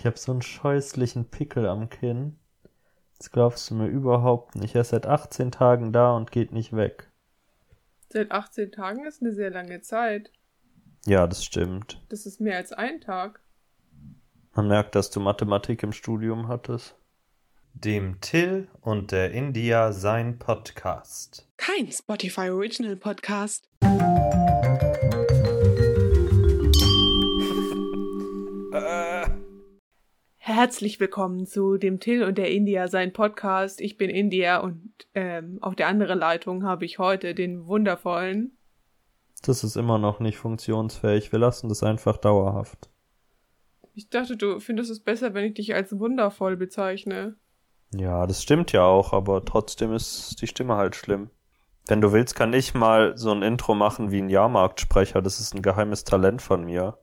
Ich habe so einen scheußlichen Pickel am Kinn. Das glaubst du mir überhaupt nicht. Er ist seit 18 Tagen da und geht nicht weg. Seit 18 Tagen ist eine sehr lange Zeit. Ja, das stimmt. Das ist mehr als ein Tag. Man merkt, dass du Mathematik im Studium hattest. Dem Till und der India sein Podcast. Kein Spotify Original Podcast. Herzlich willkommen zu dem Till und der India sein Podcast. Ich bin India und ähm, auf der anderen Leitung habe ich heute den wundervollen. Das ist immer noch nicht funktionsfähig. Wir lassen das einfach dauerhaft. Ich dachte, du findest es besser, wenn ich dich als wundervoll bezeichne. Ja, das stimmt ja auch, aber trotzdem ist die Stimme halt schlimm. Wenn du willst, kann ich mal so ein Intro machen wie ein Jahrmarktsprecher. Das ist ein geheimes Talent von mir.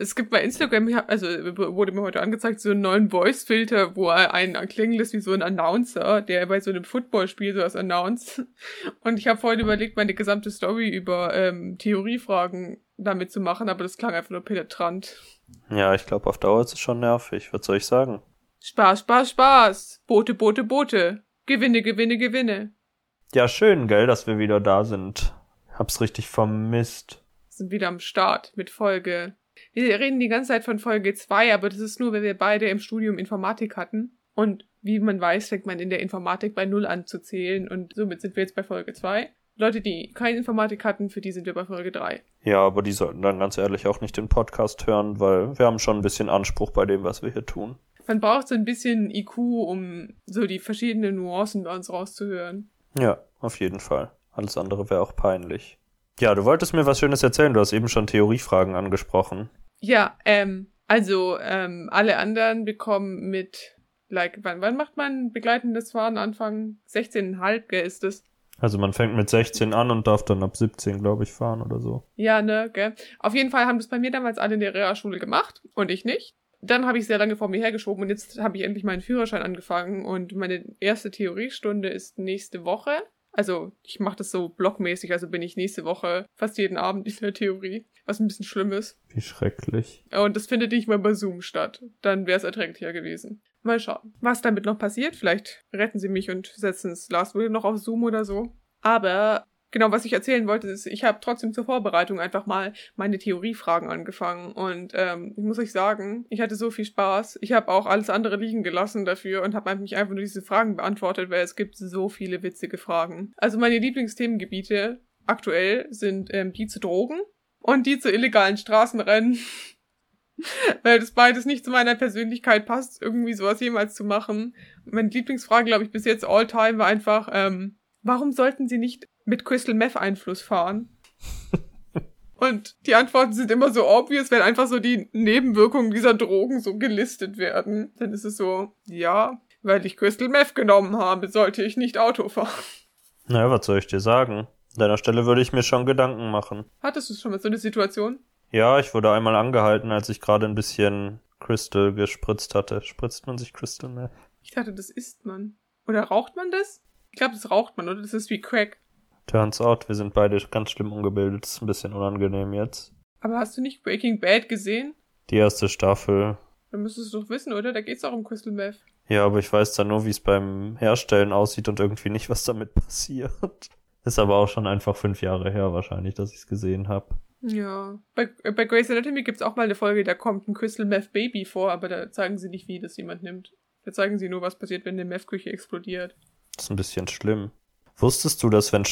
Es gibt bei Instagram, also wurde mir heute angezeigt, so einen neuen Voice-Filter, wo er einen klingen lässt wie so ein Announcer, der bei so einem Footballspiel sowas announced. Und ich habe vorhin überlegt, meine gesamte Story über ähm, Theoriefragen damit zu machen, aber das klang einfach nur penetrant. Ja, ich glaube, auf Dauer ist es schon nervig. Was soll ich sagen? Spaß, Spaß, Spaß. Boote, Boote, Boote. Gewinne, Gewinne, Gewinne. Ja, schön, gell, dass wir wieder da sind. Hab's richtig vermisst. Sind wieder am Start mit Folge wir reden die ganze Zeit von Folge 2, aber das ist nur, wenn wir beide im Studium Informatik hatten. Und wie man weiß, fängt man in der Informatik bei Null an zu zählen und somit sind wir jetzt bei Folge 2. Leute, die keine Informatik hatten, für die sind wir bei Folge 3. Ja, aber die sollten dann ganz ehrlich auch nicht den Podcast hören, weil wir haben schon ein bisschen Anspruch bei dem, was wir hier tun. Man braucht so ein bisschen IQ, um so die verschiedenen Nuancen bei uns rauszuhören. Ja, auf jeden Fall. Alles andere wäre auch peinlich. Ja, du wolltest mir was Schönes erzählen. Du hast eben schon Theoriefragen angesprochen. Ja, ähm, also ähm, alle anderen bekommen mit, like, wann, wann macht man begleitendes Fahren? Anfang 16,5, gell, ist es? Also man fängt mit 16 an und darf dann ab 17, glaube ich, fahren oder so. Ja, ne, gell. Auf jeden Fall haben das bei mir damals alle in der Realschule gemacht und ich nicht. Dann habe ich sehr lange vor mir hergeschoben und jetzt habe ich endlich meinen Führerschein angefangen und meine erste Theoriestunde ist nächste Woche. Also ich mache das so blockmäßig, also bin ich nächste Woche fast jeden Abend in der Theorie, was ein bisschen schlimm ist. Wie schrecklich. Und das findet nicht mal bei Zoom statt. Dann wäre es erträglicher gewesen. Mal schauen, was damit noch passiert. Vielleicht retten sie mich und setzen es Last Will noch auf Zoom oder so. Aber Genau, was ich erzählen wollte, ist, ich habe trotzdem zur Vorbereitung einfach mal meine Theoriefragen angefangen. Und ähm, ich muss euch sagen, ich hatte so viel Spaß. Ich habe auch alles andere liegen gelassen dafür und habe mich einfach nur diese Fragen beantwortet, weil es gibt so viele witzige Fragen. Also meine Lieblingsthemengebiete aktuell sind ähm, die zu Drogen und die zu illegalen Straßenrennen. weil das beides nicht zu meiner Persönlichkeit passt, irgendwie sowas jemals zu machen. Meine Lieblingsfrage, glaube ich, bis jetzt all time war einfach, ähm, warum sollten sie nicht mit Crystal Meth Einfluss fahren? Und die Antworten sind immer so obvious, wenn einfach so die Nebenwirkungen dieser Drogen so gelistet werden. Dann ist es so, ja, weil ich Crystal Meth genommen habe, sollte ich nicht Auto fahren. Naja, was soll ich dir sagen? An deiner Stelle würde ich mir schon Gedanken machen. Hattest du schon mal so eine Situation? Ja, ich wurde einmal angehalten, als ich gerade ein bisschen Crystal gespritzt hatte. Spritzt man sich Crystal Meth? Ich dachte, das isst man. Oder raucht man das? Ich glaube, das raucht man, oder? Das ist wie Crack. Turns out, wir sind beide ganz schlimm ungebildet. Das ist ein bisschen unangenehm jetzt. Aber hast du nicht Breaking Bad gesehen? Die erste Staffel. Dann müsstest du doch wissen, oder? Da geht's auch um Crystal Meth. Ja, aber ich weiß dann nur, wie es beim Herstellen aussieht und irgendwie nicht, was damit passiert. Ist aber auch schon einfach fünf Jahre her wahrscheinlich, dass ich es gesehen habe. Ja. Bei, bei Grey's Anatomy gibt's auch mal eine Folge, da kommt ein Crystal Meth Baby vor, aber da zeigen sie nicht, wie das jemand nimmt. Da zeigen sie nur, was passiert, wenn eine Meth-Küche explodiert. Das ist ein bisschen schlimm. Wusstest du, dass wenn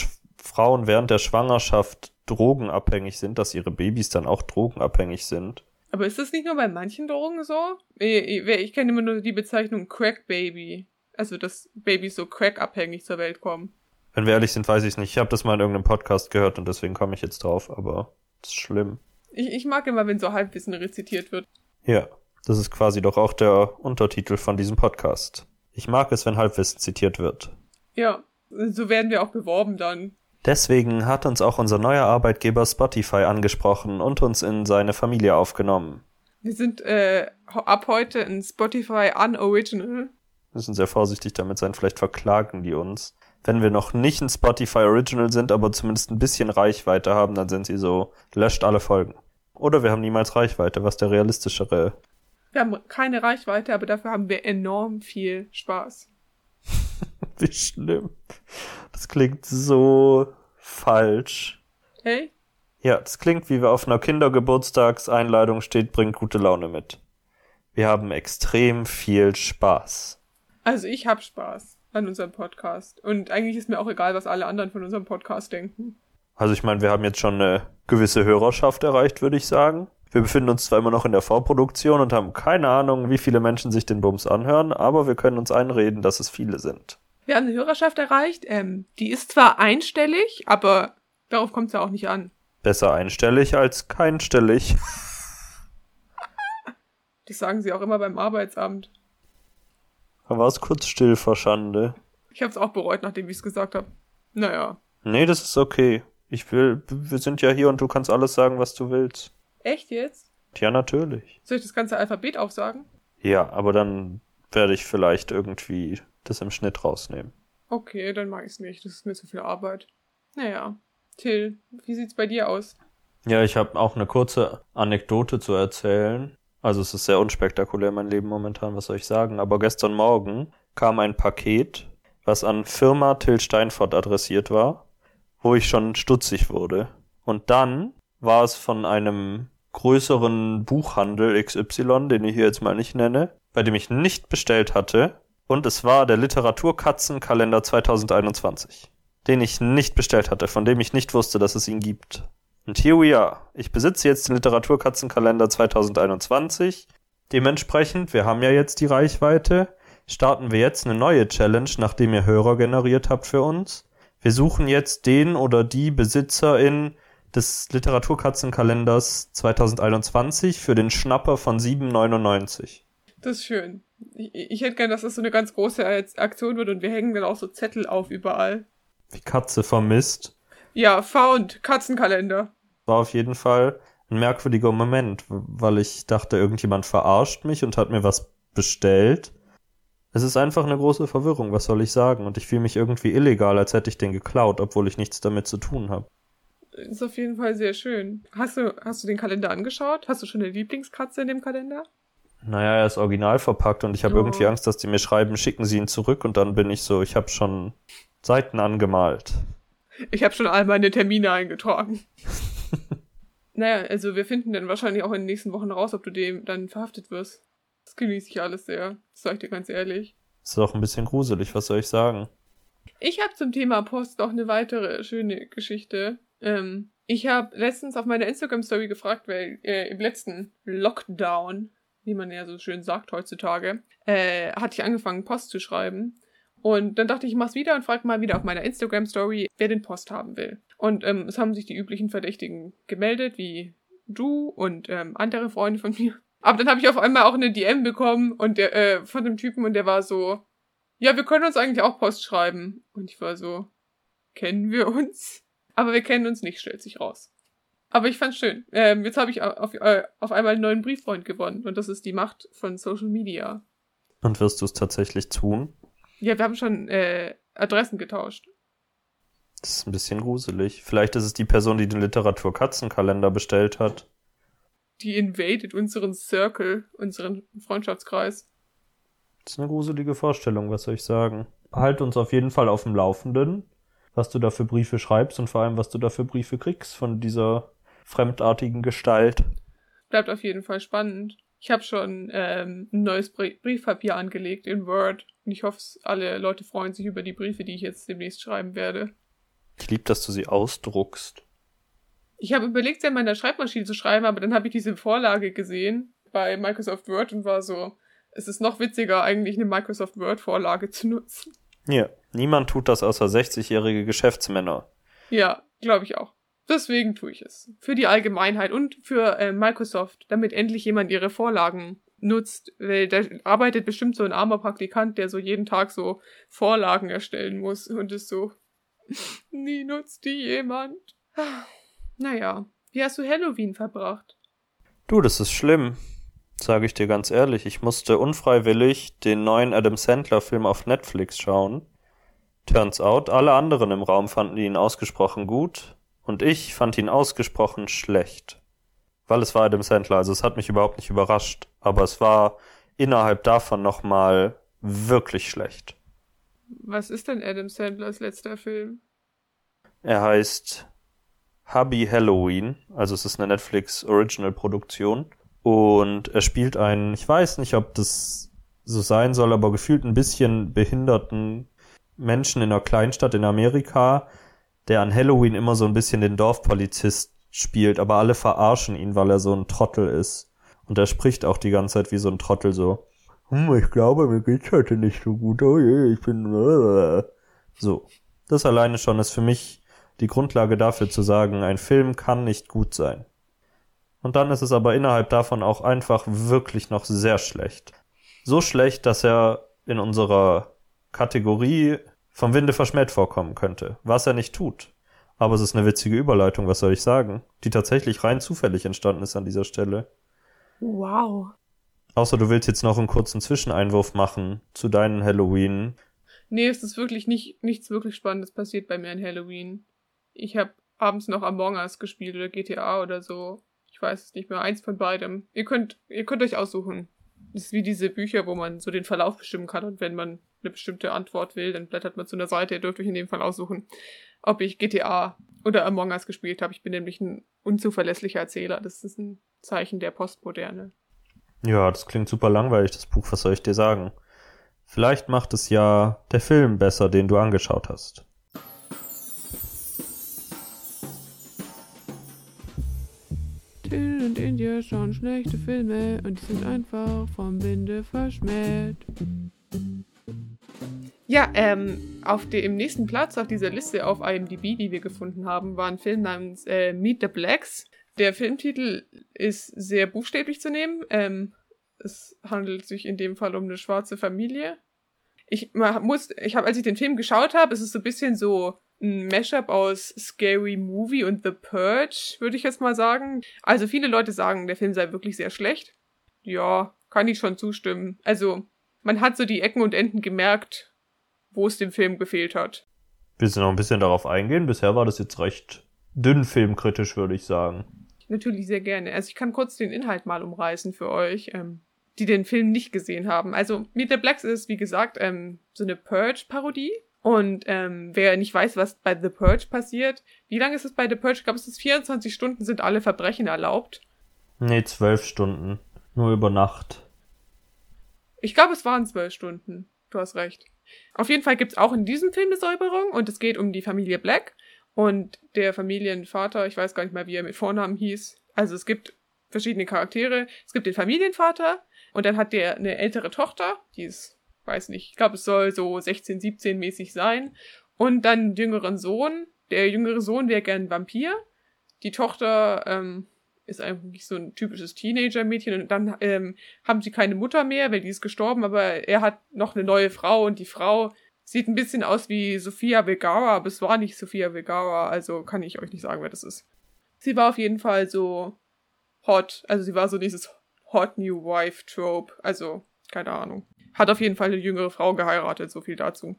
Frauen während der Schwangerschaft drogenabhängig sind, dass ihre Babys dann auch drogenabhängig sind? Aber ist das nicht nur bei manchen Drogen so? Ich, ich kenne immer nur die Bezeichnung Crack Baby. Also, dass Babys so crackabhängig zur Welt kommen. Wenn wir ehrlich sind, weiß ich nicht. Ich habe das mal in irgendeinem Podcast gehört und deswegen komme ich jetzt drauf, aber das ist schlimm. Ich, ich mag immer, wenn so Halbwissen rezitiert wird. Ja, das ist quasi doch auch der Untertitel von diesem Podcast. Ich mag es, wenn Halbwissen zitiert wird. Ja, so werden wir auch beworben dann. Deswegen hat uns auch unser neuer Arbeitgeber Spotify angesprochen und uns in seine Familie aufgenommen. Wir sind äh, ab heute in Spotify Unoriginal. Wir müssen sehr vorsichtig damit sein, vielleicht verklagen die uns. Wenn wir noch nicht ein Spotify Original sind, aber zumindest ein bisschen Reichweite haben, dann sind sie so, löscht alle Folgen. Oder wir haben niemals Reichweite, was der realistischere Wir haben keine Reichweite, aber dafür haben wir enorm viel Spaß. Wie schlimm. Das klingt so falsch. Hey? Ja, das klingt, wie wir auf einer Kindergeburtstagseinladung steht, bringt gute Laune mit. Wir haben extrem viel Spaß. Also ich hab Spaß an unserem Podcast. Und eigentlich ist mir auch egal, was alle anderen von unserem Podcast denken. Also ich meine, wir haben jetzt schon eine gewisse Hörerschaft erreicht, würde ich sagen. Wir befinden uns zwar immer noch in der Vorproduktion und haben keine Ahnung, wie viele Menschen sich den Bums anhören, aber wir können uns einreden, dass es viele sind. Wir haben eine Hörerschaft erreicht. Ähm, die ist zwar einstellig, aber darauf kommt es ja auch nicht an. Besser einstellig als keinstellig. Das sagen sie auch immer beim Arbeitsamt. Da war es kurz still vor Schande. Ich habe es auch bereut, nachdem ich es gesagt habe. Naja. Nee, das ist okay. Ich will, wir sind ja hier und du kannst alles sagen, was du willst. Echt jetzt? Ja, natürlich. Soll ich das ganze Alphabet aufsagen? Ja, aber dann werde ich vielleicht irgendwie das im Schnitt rausnehmen. Okay, dann mag ich es nicht. Das ist mir zu viel Arbeit. Naja. Till, wie sieht's bei dir aus? Ja, ich habe auch eine kurze Anekdote zu erzählen. Also es ist sehr unspektakulär mein Leben momentan, was soll ich sagen. Aber gestern Morgen kam ein Paket, was an Firma Till Steinfort adressiert war, wo ich schon stutzig wurde. Und dann war es von einem größeren Buchhandel XY, den ich hier jetzt mal nicht nenne, bei dem ich nicht bestellt hatte. Und es war der Literaturkatzenkalender 2021, den ich nicht bestellt hatte, von dem ich nicht wusste, dass es ihn gibt. Und here we are. Ich besitze jetzt den Literaturkatzenkalender 2021. Dementsprechend, wir haben ja jetzt die Reichweite, starten wir jetzt eine neue Challenge, nachdem ihr Hörer generiert habt für uns. Wir suchen jetzt den oder die Besitzerin des Literaturkatzenkalenders 2021 für den Schnapper von 7,99. Das ist schön. Ich, ich hätte gern, dass das so eine ganz große Aktion wird und wir hängen dann auch so Zettel auf überall. Wie Katze vermisst. Ja, found. Katzenkalender. War auf jeden Fall ein merkwürdiger Moment, weil ich dachte, irgendjemand verarscht mich und hat mir was bestellt. Es ist einfach eine große Verwirrung, was soll ich sagen? Und ich fühle mich irgendwie illegal, als hätte ich den geklaut, obwohl ich nichts damit zu tun habe. Ist auf jeden Fall sehr schön. Hast du, hast du den Kalender angeschaut? Hast du schon eine Lieblingskatze in dem Kalender? Naja, er ist original verpackt und ich habe Oh. irgendwie Angst, dass die mir schreiben, schicken sie ihn zurück und dann bin ich so, ich habe schon Seiten angemalt. Ich habe schon all meine Termine eingetragen. naja, also wir finden dann wahrscheinlich auch in den nächsten Wochen raus, ob du dem dann verhaftet wirst. Das genieße ich alles sehr. Das sag ich dir ganz ehrlich. Ist auch ein bisschen gruselig, was soll ich sagen? Ich habe zum Thema Post noch eine weitere schöne Geschichte. Ähm, ich habe letztens auf meiner Instagram-Story gefragt, weil äh, im letzten Lockdown, wie man ja so schön sagt heutzutage, äh, hatte ich angefangen, Post zu schreiben. Und dann dachte ich, ich mach's wieder und frage mal wieder auf meiner Instagram-Story, wer den Post haben will. Und ähm, es haben sich die üblichen Verdächtigen gemeldet, wie du und ähm, andere Freunde von mir. Aber dann habe ich auf einmal auch eine DM bekommen und der, äh, von dem Typen und der war so, ja, wir können uns eigentlich auch Post schreiben. Und ich war so, kennen wir uns? Aber wir kennen uns nicht, stellt sich raus. Aber ich fand's schön. Ähm, jetzt habe ich auf, äh, auf einmal einen neuen Brieffreund gewonnen. Und das ist die Macht von Social Media. Und wirst du es tatsächlich tun? Ja, wir haben schon äh, Adressen getauscht. Das ist ein bisschen gruselig. Vielleicht ist es die Person, die den Literatur-Katzenkalender bestellt hat. Die invaded unseren Circle, unseren Freundschaftskreis. Das ist eine gruselige Vorstellung, was soll ich sagen? Halt uns auf jeden Fall auf dem Laufenden, was du da für Briefe schreibst und vor allem, was du da für Briefe kriegst von dieser fremdartigen Gestalt. Bleibt auf jeden Fall spannend. Ich habe schon ähm, ein neues Brie Briefpapier angelegt in Word. Und ich hoffe, alle Leute freuen sich über die Briefe, die ich jetzt demnächst schreiben werde. Ich lieb, dass du sie ausdruckst. Ich habe überlegt, sie an meiner Schreibmaschine zu schreiben, aber dann habe ich diese Vorlage gesehen bei Microsoft Word und war so, es ist noch witziger, eigentlich eine Microsoft Word-Vorlage zu nutzen. Ja, niemand tut das außer 60-jährige Geschäftsmänner. Ja, glaube ich auch. Deswegen tue ich es. Für die Allgemeinheit und für äh, Microsoft, damit endlich jemand ihre Vorlagen nutzt. Weil da arbeitet bestimmt so ein armer Praktikant, der so jeden Tag so Vorlagen erstellen muss und ist so, nie nutzt die jemand. Naja, wie hast du Halloween verbracht? Du, das ist schlimm. Sage ich dir ganz ehrlich. Ich musste unfreiwillig den neuen Adam Sandler-Film auf Netflix schauen. Turns out, alle anderen im Raum fanden ihn ausgesprochen gut und ich fand ihn ausgesprochen schlecht. weil es war Adam Sandler. Also es hat mich überhaupt nicht überrascht, aber es war innerhalb davon nochmal wirklich schlecht. Was ist denn Adam Sandlers letzter Film? Er heißt Hubby Halloween, also es ist eine Netflix Original Produktion und er spielt einen, ich weiß nicht, ob das so sein soll, aber gefühlt ein bisschen behinderten Menschen in einer Kleinstadt in Amerika, der an Halloween immer so ein bisschen den Dorfpolizist spielt, aber alle verarschen ihn, weil er so ein Trottel ist. Und er spricht auch die ganze Zeit wie so ein Trottel so. Hm, ich glaube, mir geht's heute nicht so gut. Oh je, ich bin. So. Das alleine schon ist für mich die Grundlage dafür zu sagen, ein Film kann nicht gut sein. Und dann ist es aber innerhalb davon auch einfach wirklich noch sehr schlecht. So schlecht, dass er in unserer Kategorie vom Winde verschmäht vorkommen könnte, was er nicht tut. Aber es ist eine witzige Überleitung, was soll ich sagen, die tatsächlich rein zufällig entstanden ist an dieser Stelle. Wow. Außer du willst jetzt noch einen kurzen Zwischeneinwurf machen zu deinen Halloween. Nee, es ist wirklich nicht, nichts wirklich Spannendes passiert bei mir an Halloween. Ich habe abends noch Among Us gespielt oder GTA oder so. Ich weiß es nicht mehr. Eins von beidem. Ihr könnt, ihr könnt euch aussuchen. Das ist wie diese Bücher, wo man so den Verlauf bestimmen kann und wenn man eine bestimmte Antwort will, dann blättert man zu einer Seite. Ihr dürft euch in dem Fall aussuchen, ob ich GTA oder Among Us gespielt habe. Ich bin nämlich ein unzuverlässlicher Erzähler. Das ist ein Zeichen der Postmoderne. Ja, das klingt super langweilig, das Buch. Was soll ich dir sagen? Vielleicht macht es ja der Film besser, den du angeschaut hast. Till und India schauen schlechte Filme und die sind einfach vom Winde verschmäht. Ja, ähm, auf dem nächsten Platz auf dieser Liste auf IMDb, die wir gefunden haben, war ein Film namens äh, Meet the Blacks. Der Filmtitel ist sehr buchstäblich zu nehmen. Ähm, es handelt sich in dem Fall um eine schwarze Familie. Ich muss, ich habe, als ich den Film geschaut habe, ist es so ein bisschen so ein Mashup aus Scary Movie und The Purge, würde ich jetzt mal sagen. Also viele Leute sagen, der Film sei wirklich sehr schlecht. Ja, kann ich schon zustimmen. Also man hat so die Ecken und Enden gemerkt, wo es dem Film gefehlt hat. Willst du noch ein bisschen darauf eingehen? Bisher war das jetzt recht dünn filmkritisch, würde ich sagen. Natürlich sehr gerne. Also ich kann kurz den Inhalt mal umreißen für euch, ähm, die den Film nicht gesehen haben. Also Meet the Blacks ist, wie gesagt, ähm, so eine Purge-Parodie. Und ähm, wer nicht weiß, was bei The Purge passiert, wie lange ist es bei The Purge? Ich glaube, es ist 24 Stunden, sind alle Verbrechen erlaubt. Nee, zwölf Stunden. Nur über Nacht. Ich glaube, es waren zwölf Stunden. Du hast recht. Auf jeden Fall gibt's auch in diesem Film eine Säuberung und es geht um die Familie Black und der Familienvater, ich weiß gar nicht mehr, wie er mit Vornamen hieß. Also es gibt verschiedene Charaktere. Es gibt den Familienvater und dann hat der eine ältere Tochter, die ist, weiß nicht, ich glaube, es soll so 16, 17 mäßig sein. Und dann einen jüngeren Sohn. Der jüngere Sohn wäre gern Vampir. Die Tochter ähm, ist eigentlich so ein typisches Teenager-Mädchen und dann ähm, haben sie keine Mutter mehr, weil die ist gestorben, aber er hat noch eine neue Frau und die Frau sieht ein bisschen aus wie Sophia Vergara, aber es war nicht Sophia Vergara, also kann ich euch nicht sagen, wer das ist. Sie war auf jeden Fall so hot, also sie war so dieses Hot New Wife Trope, also keine Ahnung. Hat auf jeden Fall eine jüngere Frau geheiratet, so viel dazu.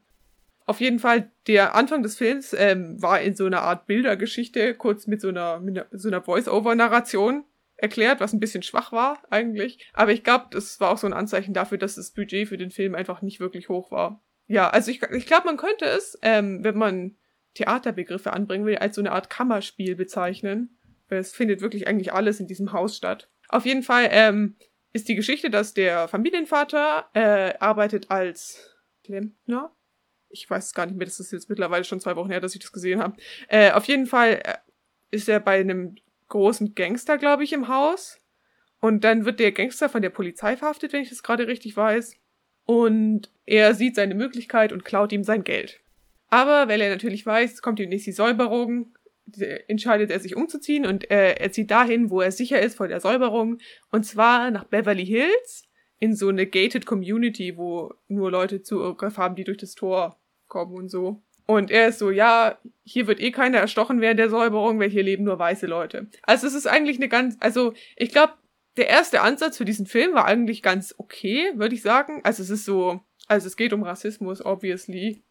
Auf jeden Fall, der Anfang des Films ähm, war in so einer Art Bildergeschichte, kurz mit so einer, mit einer, so einer Voice-Over-Narration erklärt, was ein bisschen schwach war eigentlich. Aber ich glaube, das war auch so ein Anzeichen dafür, dass das Budget für den Film einfach nicht wirklich hoch war. Ja, also ich, ich glaube, man könnte es, ähm, wenn man Theaterbegriffe anbringen will, als so eine Art Kammerspiel bezeichnen. Weil es findet wirklich eigentlich alles in diesem Haus statt. Auf jeden Fall ähm, ist die Geschichte, dass der Familienvater äh, arbeitet als Klempner ich weiß gar nicht mehr, das ist jetzt mittlerweile schon zwei Wochen her, dass ich das gesehen habe. Äh, auf jeden Fall äh, ist er bei einem großen Gangster, glaube ich, im Haus. Und dann wird der Gangster von der Polizei verhaftet, wenn ich das gerade richtig weiß. Und er sieht seine Möglichkeit und klaut ihm sein Geld. Aber weil er natürlich weiß, kommt ihm nicht die Säuberung, entscheidet er sich umzuziehen und äh, er zieht dahin, wo er sicher ist vor der Säuberung. Und zwar nach Beverly Hills in so eine gated Community, wo nur Leute Zugriff haben, die durch das Tor kommen und so. Und er ist so, ja, hier wird eh keiner erstochen während der Säuberung, weil hier leben nur weiße Leute. Also es ist eigentlich eine ganz, also ich glaube, der erste Ansatz für diesen Film war eigentlich ganz okay, würde ich sagen. Also es ist so, also es geht um Rassismus, obviously.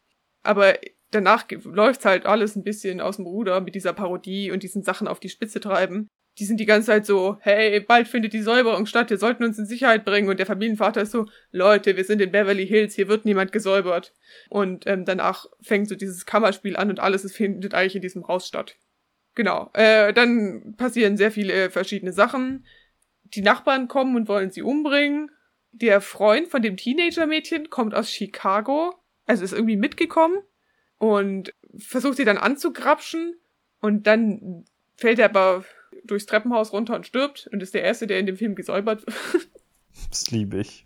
Aber danach läuft's halt alles ein bisschen aus dem Ruder mit dieser Parodie und diesen Sachen auf die Spitze treiben. Die sind die ganze Zeit so, hey, bald findet die Säuberung statt, wir sollten uns in Sicherheit bringen. Und der Familienvater ist so, Leute, wir sind in Beverly Hills, hier wird niemand gesäubert. Und ähm, danach fängt so dieses Kammerspiel an und alles es findet eigentlich in diesem Haus statt. Genau. Äh, dann passieren sehr viele verschiedene Sachen. Die Nachbarn kommen und wollen sie umbringen. Der Freund von dem Teenager-Mädchen kommt aus Chicago, also ist irgendwie mitgekommen und versucht sie dann anzugrapschen und dann fällt er aber durchs Treppenhaus runter und stirbt und ist der Erste, der in dem Film gesäubert wird. Das liebe ich.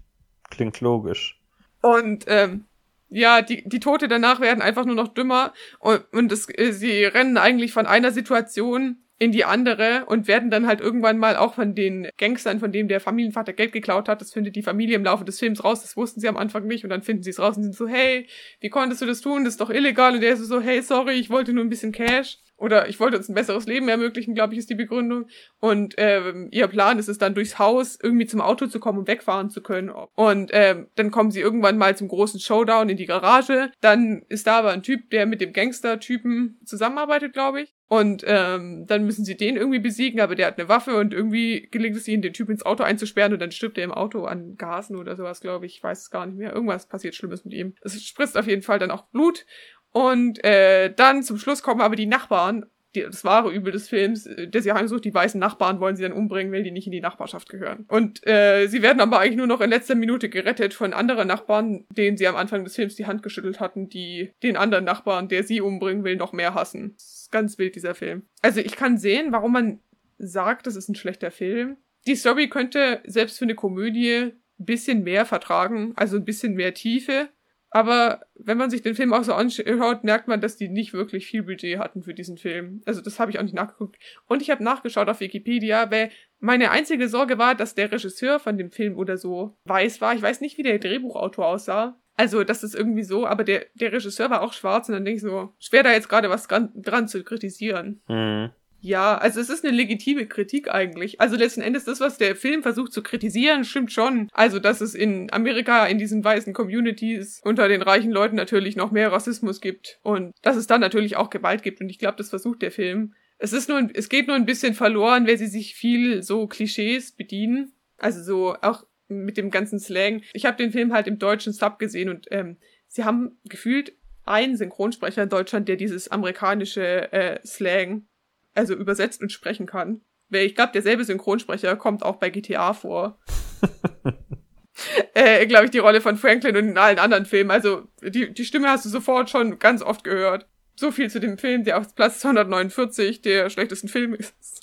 Klingt logisch. Und ähm, ja, die, die Tote danach werden einfach nur noch dümmer und, und es, äh, sie rennen eigentlich von einer Situation in die andere und werden dann halt irgendwann mal auch von den Gangstern, von dem der Familienvater Geld geklaut hat, das findet die Familie im Laufe des Films raus, das wussten sie am Anfang nicht und dann finden sie es raus und sind so, hey, wie konntest du das tun, das ist doch illegal und der ist so, hey, sorry, ich wollte nur ein bisschen Cash oder ich wollte uns ein besseres Leben ermöglichen, glaube ich, ist die Begründung. Und ähm, ihr Plan ist es dann durchs Haus irgendwie zum Auto zu kommen und wegfahren zu können. Und ähm, dann kommen sie irgendwann mal zum großen Showdown in die Garage. Dann ist da aber ein Typ, der mit dem Gangster-Typen zusammenarbeitet, glaube ich. Und ähm, dann müssen sie den irgendwie besiegen, aber der hat eine Waffe und irgendwie gelingt es ihnen, den Typ ins Auto einzusperren und dann stirbt er im Auto an Gasen oder sowas, glaube ich. Ich weiß es gar nicht mehr. Irgendwas passiert Schlimmes mit ihm. Es spritzt auf jeden Fall dann auch Blut und äh, dann zum Schluss kommen aber die Nachbarn, die, das wahre Übel des Films, äh, der sie heimsucht, die weißen Nachbarn wollen sie dann umbringen, weil die nicht in die Nachbarschaft gehören. Und äh, sie werden aber eigentlich nur noch in letzter Minute gerettet von anderen Nachbarn, denen sie am Anfang des Films die Hand geschüttelt hatten, die den anderen Nachbarn, der sie umbringen will, noch mehr hassen. Ganz wild, dieser Film. Also ich kann sehen, warum man sagt, das ist ein schlechter Film. Die Story könnte selbst für eine Komödie ein bisschen mehr vertragen, also ein bisschen mehr Tiefe. Aber wenn man sich den Film auch so anschaut, merkt man, dass die nicht wirklich viel Budget hatten für diesen Film. Also das habe ich auch nicht nachgeguckt. Und ich habe nachgeschaut auf Wikipedia, weil meine einzige Sorge war, dass der Regisseur von dem Film oder so weiß war. Ich weiß nicht, wie der Drehbuchautor aussah. Also das ist irgendwie so, aber der, der Regisseur war auch schwarz und dann denke ich so, schwer da jetzt gerade was dran, dran zu kritisieren. Mhm. Ja, also es ist eine legitime Kritik eigentlich. Also letzten Endes das, was der Film versucht zu kritisieren, stimmt schon. Also, dass es in Amerika in diesen weißen Communities unter den reichen Leuten natürlich noch mehr Rassismus gibt und dass es dann natürlich auch Gewalt gibt und ich glaube, das versucht der Film. Es ist nur, es geht nur ein bisschen verloren, weil sie sich viel so Klischees bedienen. Also so auch mit dem ganzen Slang. Ich habe den Film halt im deutschen Sub gesehen und ähm, sie haben gefühlt einen Synchronsprecher in Deutschland, der dieses amerikanische äh, Slang also übersetzt und sprechen kann. Weil ich glaube, derselbe Synchronsprecher kommt auch bei GTA vor. äh, glaube ich, die Rolle von Franklin und in allen anderen Filmen. Also die, die Stimme hast du sofort schon ganz oft gehört. So viel zu dem Film, der auf Platz 249 der schlechtesten Filme ist.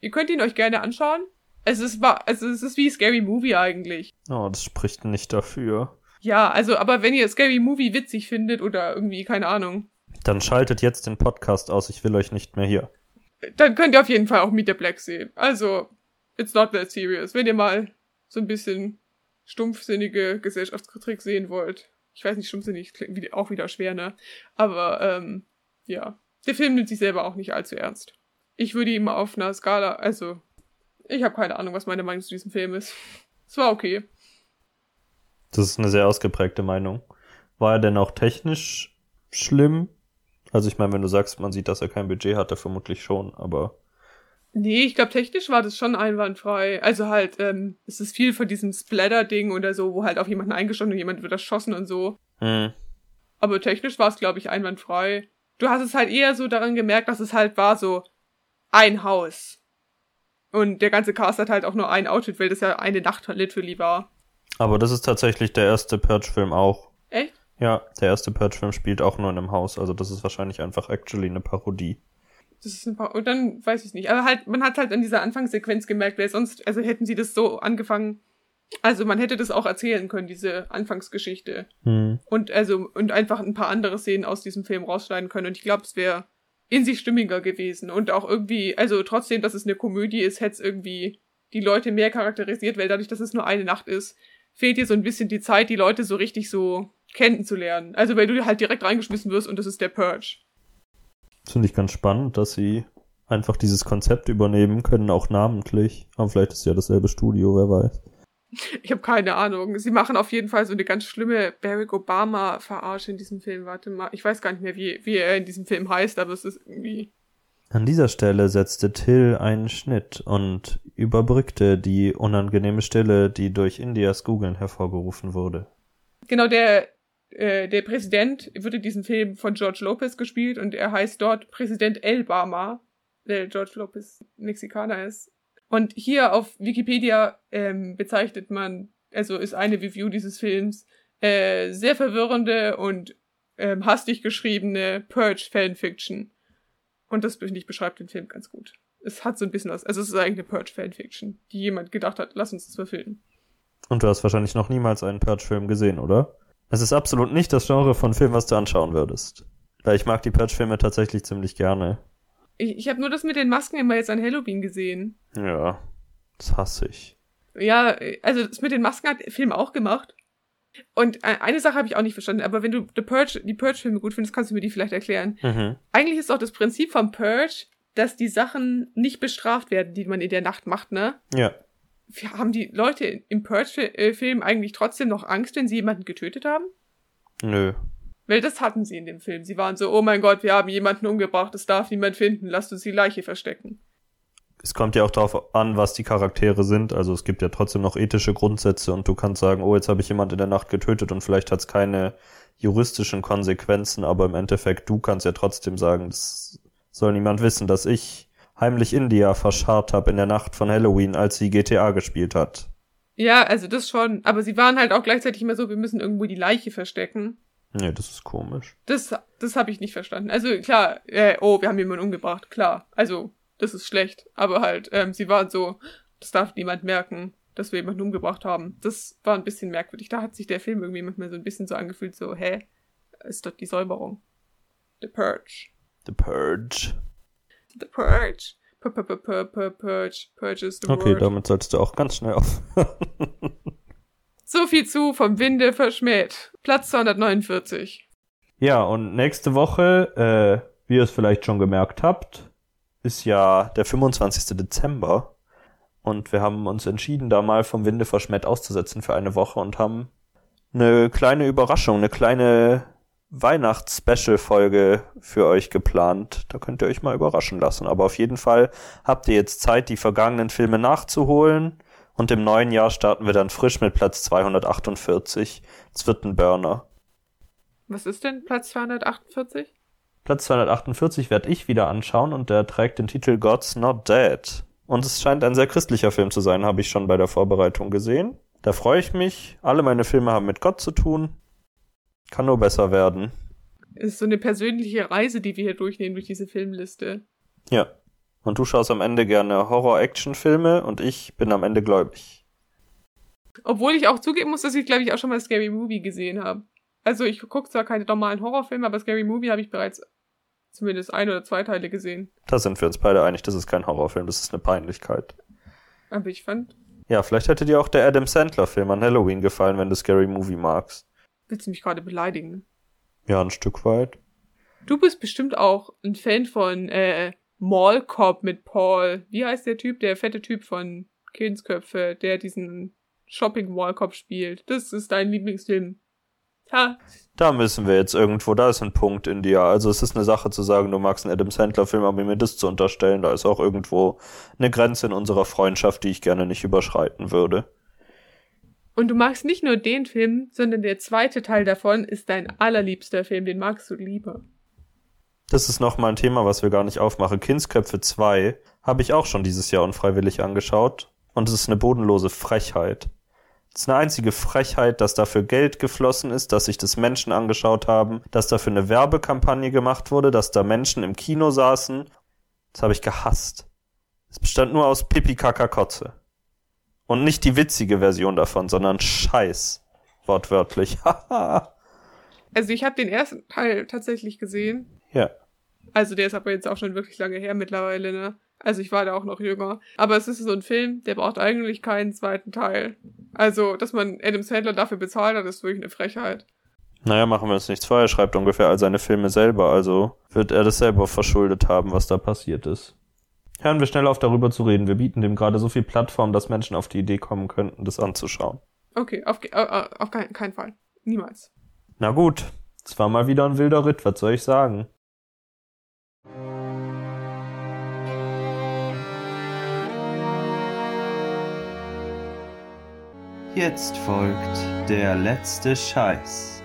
Ihr könnt ihn euch gerne anschauen. Es ist, also es ist wie Scary Movie eigentlich. Oh, das spricht nicht dafür. Ja, also, aber wenn ihr Scary Movie witzig findet oder irgendwie, keine Ahnung. Dann schaltet jetzt den Podcast aus, ich will euch nicht mehr hier dann könnt ihr auf jeden Fall auch Meet the Black sehen. Also, it's not that serious. Wenn ihr mal so ein bisschen stumpfsinnige Gesellschaftskritik sehen wollt. Ich weiß nicht, stumpfsinnig klingt auch wieder schwer, ne? Aber, ähm, ja. Der Film nimmt sich selber auch nicht allzu ernst. Ich würde ihm auf einer Skala, also, ich habe keine Ahnung, was meine Meinung zu diesem Film ist. Es war okay. Das ist eine sehr ausgeprägte Meinung. War er denn auch technisch schlimm? Also ich meine, wenn du sagst, man sieht, dass er kein Budget hatte, vermutlich schon, aber. Nee, ich glaube, technisch war das schon einwandfrei. Also halt, ähm, es ist viel von diesem Splatter-Ding oder so, wo halt auf jemanden eingeschossen und jemand wird erschossen und so. Hm. Aber technisch war es, glaube ich, einwandfrei. Du hast es halt eher so daran gemerkt, dass es halt war so ein Haus. Und der ganze Cast hat halt auch nur ein Outfit, weil das ja eine Nacht literally war. Aber das ist tatsächlich der erste Purge-Film auch. Ja, der erste Purge-Film spielt auch nur in einem Haus, also das ist wahrscheinlich einfach actually eine Parodie. Das ist ein paar, und dann weiß ich nicht. Aber halt, man hat halt in dieser Anfangssequenz gemerkt, weil sonst, also hätten sie das so angefangen, also man hätte das auch erzählen können, diese Anfangsgeschichte. Hm. Und also, und einfach ein paar andere Szenen aus diesem Film rausschneiden können. Und ich glaube, es wäre in sich stimmiger gewesen. Und auch irgendwie, also trotzdem, dass es eine Komödie ist, hätte es irgendwie die Leute mehr charakterisiert, weil dadurch, dass es nur eine Nacht ist, fehlt dir so ein bisschen die Zeit, die Leute so richtig so kennenzulernen. Also weil du halt direkt reingeschmissen wirst und das ist der Purge. Das finde ich ganz spannend, dass sie einfach dieses Konzept übernehmen können, auch namentlich. Aber vielleicht ist ja dasselbe Studio, wer weiß. Ich habe keine Ahnung. Sie machen auf jeden Fall so eine ganz schlimme Barack Obama-Verarsche in diesem Film. Warte mal, ich weiß gar nicht mehr, wie, wie er in diesem Film heißt, aber es ist irgendwie. An dieser Stelle setzte Till einen Schnitt und überbrückte die unangenehme Stille, die durch Indias Googeln hervorgerufen wurde. Genau, der, äh, der Präsident wird in diesem Film von George Lopez gespielt und er heißt dort Präsident Elbama, weil George Lopez Mexikaner ist. Und hier auf Wikipedia ähm, bezeichnet man, also ist eine Review dieses Films, äh, sehr verwirrende und ähm, hastig geschriebene Purge-Fanfiction. Und das, finde ich, beschreibt den Film ganz gut. Es hat so ein bisschen was, also es ist eigentlich eine Purge-Fanfiction, die jemand gedacht hat, lass uns das verfilmen. Und du hast wahrscheinlich noch niemals einen Purge-Film gesehen, oder? Es ist absolut nicht das Genre von Film, was du anschauen würdest. Weil ich mag die Purge-Filme tatsächlich ziemlich gerne. Ich, ich habe nur das mit den Masken immer jetzt an Halloween gesehen. Ja, das hasse ich. Ja, also das mit den Masken hat der Film auch gemacht. Und äh, eine Sache habe ich auch nicht verstanden, aber wenn du The Purge, die Purge-Filme gut findest, kannst du mir die vielleicht erklären. Mhm. Eigentlich ist auch das Prinzip vom Purge, dass die Sachen nicht bestraft werden, die man in der Nacht macht, ne? Ja. Haben die Leute im Purge-Film eigentlich trotzdem noch Angst, wenn sie jemanden getötet haben? Nö. Weil das hatten sie in dem Film. Sie waren so, oh mein Gott, wir haben jemanden umgebracht, das darf niemand finden, lasst uns die Leiche verstecken. Es kommt ja auch darauf an, was die Charaktere sind. Also es gibt ja trotzdem noch ethische Grundsätze und du kannst sagen, oh, jetzt habe ich jemand in der Nacht getötet und vielleicht hat es keine juristischen Konsequenzen, aber im Endeffekt, du kannst ja trotzdem sagen, das soll niemand wissen, dass ich heimlich India verscharrt habe in der Nacht von Halloween, als sie GTA gespielt hat. Ja, also das schon. Aber sie waren halt auch gleichzeitig immer so, wir müssen irgendwo die Leiche verstecken. Nee, das ist komisch. Das, das habe ich nicht verstanden. Also klar, äh, oh, wir haben jemanden umgebracht, klar. Also, das ist schlecht. Aber halt, ähm, sie waren so, das darf niemand merken, dass wir jemanden umgebracht haben. Das war ein bisschen merkwürdig. Da hat sich der Film irgendwie manchmal so ein bisschen so angefühlt, so, hä? Ist doch die Säuberung. The Purge. The Purge. The Purge. P -p -p Purge. Purge is the Okay, word. damit solltest du auch ganz schnell auf. So viel zu vom Winde verschmäht. Platz 249. ja, und nächste Woche, äh, wie ihr es vielleicht schon gemerkt habt, ist ja der 25. Dezember. Und wir haben uns entschieden, da mal vom Winde verschmäht auszusetzen für eine Woche und haben eine kleine Überraschung, eine kleine Weihnachts-Special-Folge für euch geplant. Da könnt ihr euch mal überraschen lassen. Aber auf jeden Fall habt ihr jetzt Zeit, die vergangenen Filme nachzuholen. Und im neuen Jahr starten wir dann frisch mit Platz 248. Es wird ein Burner. Was ist denn Platz 248? Platz 248 werde ich wieder anschauen und der trägt den Titel God's Not Dead. Und es scheint ein sehr christlicher Film zu sein, habe ich schon bei der Vorbereitung gesehen. Da freue ich mich. Alle meine Filme haben mit Gott zu tun. Kann nur besser werden. Ist so eine persönliche Reise, die wir hier durchnehmen durch diese Filmliste. Ja. Und du schaust am Ende gerne Horror-Action-Filme und ich bin am Ende gläubig. Obwohl ich auch zugeben muss, dass ich, glaube ich, auch schon mal Scary Movie gesehen habe. Also ich gucke zwar keine normalen Horrorfilme, aber Scary Movie habe ich bereits zumindest ein oder zwei Teile gesehen. Da sind wir uns beide einig, das ist kein Horrorfilm, das ist eine Peinlichkeit. Aber ich fand, Ja, vielleicht hätte dir auch der Adam Sandler-Film an Halloween gefallen, wenn du Scary Movie magst. Willst du mich gerade beleidigen? Ja, ein Stück weit. Du bist bestimmt auch ein Fan von äh, Mall Cop mit Paul. Wie heißt der Typ? Der fette Typ von Kindsköpfe, der diesen Shopping Mall Cop spielt. Das ist dein Lieblingsfilm. Ha, Da müssen wir jetzt irgendwo, da ist ein Punkt in dir. Also es ist eine Sache zu sagen, du magst einen Adam Sandler-Film, aber mir das zu unterstellen, da ist auch irgendwo eine Grenze in unserer Freundschaft, die ich gerne nicht überschreiten würde. Und du magst nicht nur den Film, sondern der zweite Teil davon ist dein allerliebster Film, den magst du lieber. Das ist nochmal ein Thema, was wir gar nicht aufmachen. Kindsköpfe 2 habe ich auch schon dieses Jahr unfreiwillig angeschaut. Und es ist eine bodenlose Frechheit. Es ist eine einzige Frechheit, dass dafür Geld geflossen ist, dass sich das Menschen angeschaut haben, dass dafür eine Werbekampagne gemacht wurde, dass da Menschen im Kino saßen. Das habe ich gehasst. Es bestand nur aus Pipi Kaka Kotze. Und nicht die witzige Version davon, sondern Scheiß. Wortwörtlich. Also ich habe den ersten Teil tatsächlich gesehen. ja. Also der ist aber jetzt auch schon wirklich lange her mittlerweile, ne? Also ich war da auch noch jünger. Aber es ist so ein Film, der braucht eigentlich keinen zweiten Teil. Also, dass man Adam Sandler dafür bezahlt hat, ist wirklich eine Frechheit. Naja, machen wir uns nichts vor. Er schreibt ungefähr all seine Filme selber, also wird er das selber verschuldet haben, was da passiert ist. Hören wir schnell auf, darüber zu reden. Wir bieten dem gerade so viel Plattform, dass Menschen auf die Idee kommen könnten, das anzuschauen. Okay, auf, äh, äh, auf keinen kein Fall. Niemals. Na gut, es war mal wieder ein wilder Ritt, was soll ich sagen? Jetzt folgt der letzte Scheiß.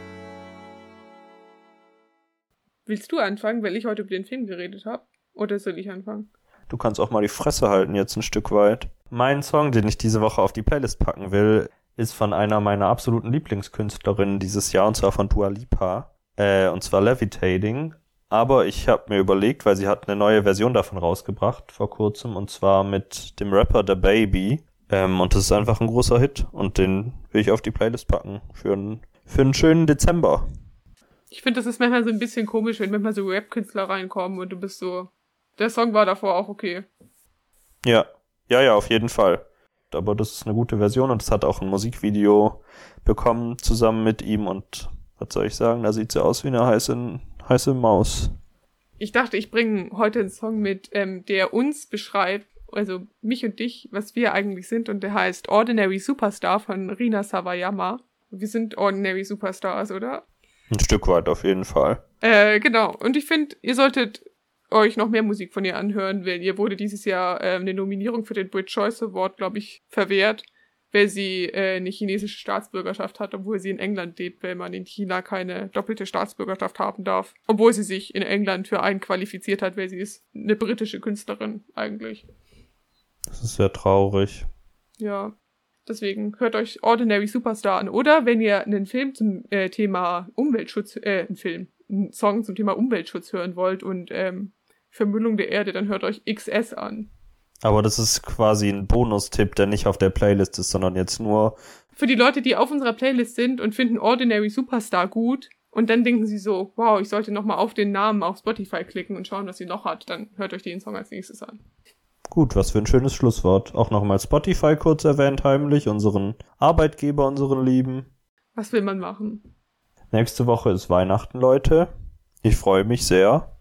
Willst du anfangen, weil ich heute über den Film geredet habe? Oder soll ich anfangen? Du kannst auch mal die Fresse halten jetzt ein Stück weit. Mein Song, den ich diese Woche auf die Playlist packen will, ist von einer meiner absoluten Lieblingskünstlerinnen dieses Jahr, und zwar von Dua Lipa. Äh, und zwar Levitating. Aber ich habe mir überlegt, weil sie hat eine neue Version davon rausgebracht vor kurzem, und zwar mit dem Rapper The Baby. Ähm, und das ist einfach ein großer Hit. Und den will ich auf die Playlist packen für einen, für einen schönen Dezember. Ich finde, das ist manchmal so ein bisschen komisch, wenn manchmal so Rap-Künstler reinkommen und du bist so. Der Song war davor auch okay. Ja, ja, ja, auf jeden Fall. Aber das ist eine gute Version und es hat auch ein Musikvideo bekommen zusammen mit ihm und was soll ich sagen, da sieht sie aus wie eine heiße, heiße Maus. Ich dachte, ich bringe heute einen Song mit, ähm, der uns beschreibt, also mich und dich, was wir eigentlich sind und der heißt Ordinary Superstar von Rina Sawayama. Wir sind Ordinary Superstars, oder? Ein Stück weit auf jeden Fall. Äh, genau. Und ich finde, ihr solltet euch noch mehr Musik von ihr anhören, weil ihr wurde dieses Jahr äh, eine Nominierung für den Brit Choice Award, glaube ich, verwehrt, weil sie äh, eine chinesische Staatsbürgerschaft hat, obwohl sie in England lebt, weil man in China keine doppelte Staatsbürgerschaft haben darf. Obwohl sie sich in England für einen qualifiziert hat, weil sie ist eine britische Künstlerin eigentlich. Das ist sehr traurig. Ja. Deswegen hört euch Ordinary Superstar an. Oder wenn ihr einen Film zum äh, Thema Umweltschutz, äh, einen Film, einen Song zum Thema Umweltschutz hören wollt und ähm, Vermüllung der Erde, dann hört euch XS an. Aber das ist quasi ein Bonustipp, der nicht auf der Playlist ist, sondern jetzt nur. Für die Leute, die auf unserer Playlist sind und finden Ordinary Superstar gut und dann denken sie so, wow, ich sollte nochmal auf den Namen auf Spotify klicken und schauen, was sie noch hat, dann hört euch den Song als nächstes an. Gut, was für ein schönes Schlusswort. Auch nochmal Spotify kurz erwähnt, heimlich, unseren Arbeitgeber, unseren Lieben. Was will man machen? Nächste Woche ist Weihnachten, Leute. Ich freue mich sehr.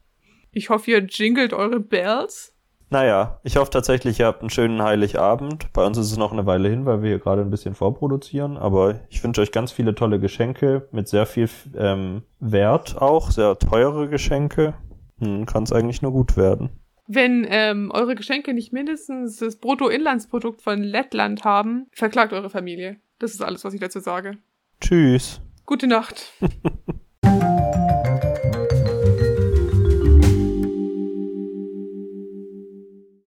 Ich hoffe, ihr jingelt eure Bells. Naja, ich hoffe tatsächlich, ihr habt einen schönen Heiligabend. Bei uns ist es noch eine Weile hin, weil wir hier gerade ein bisschen vorproduzieren. Aber ich wünsche euch ganz viele tolle Geschenke mit sehr viel ähm, Wert auch, sehr teure Geschenke. Hm, Kann es eigentlich nur gut werden. Wenn ähm, eure Geschenke nicht mindestens das Bruttoinlandsprodukt von Lettland haben, verklagt eure Familie. Das ist alles, was ich dazu sage. Tschüss. Gute Nacht.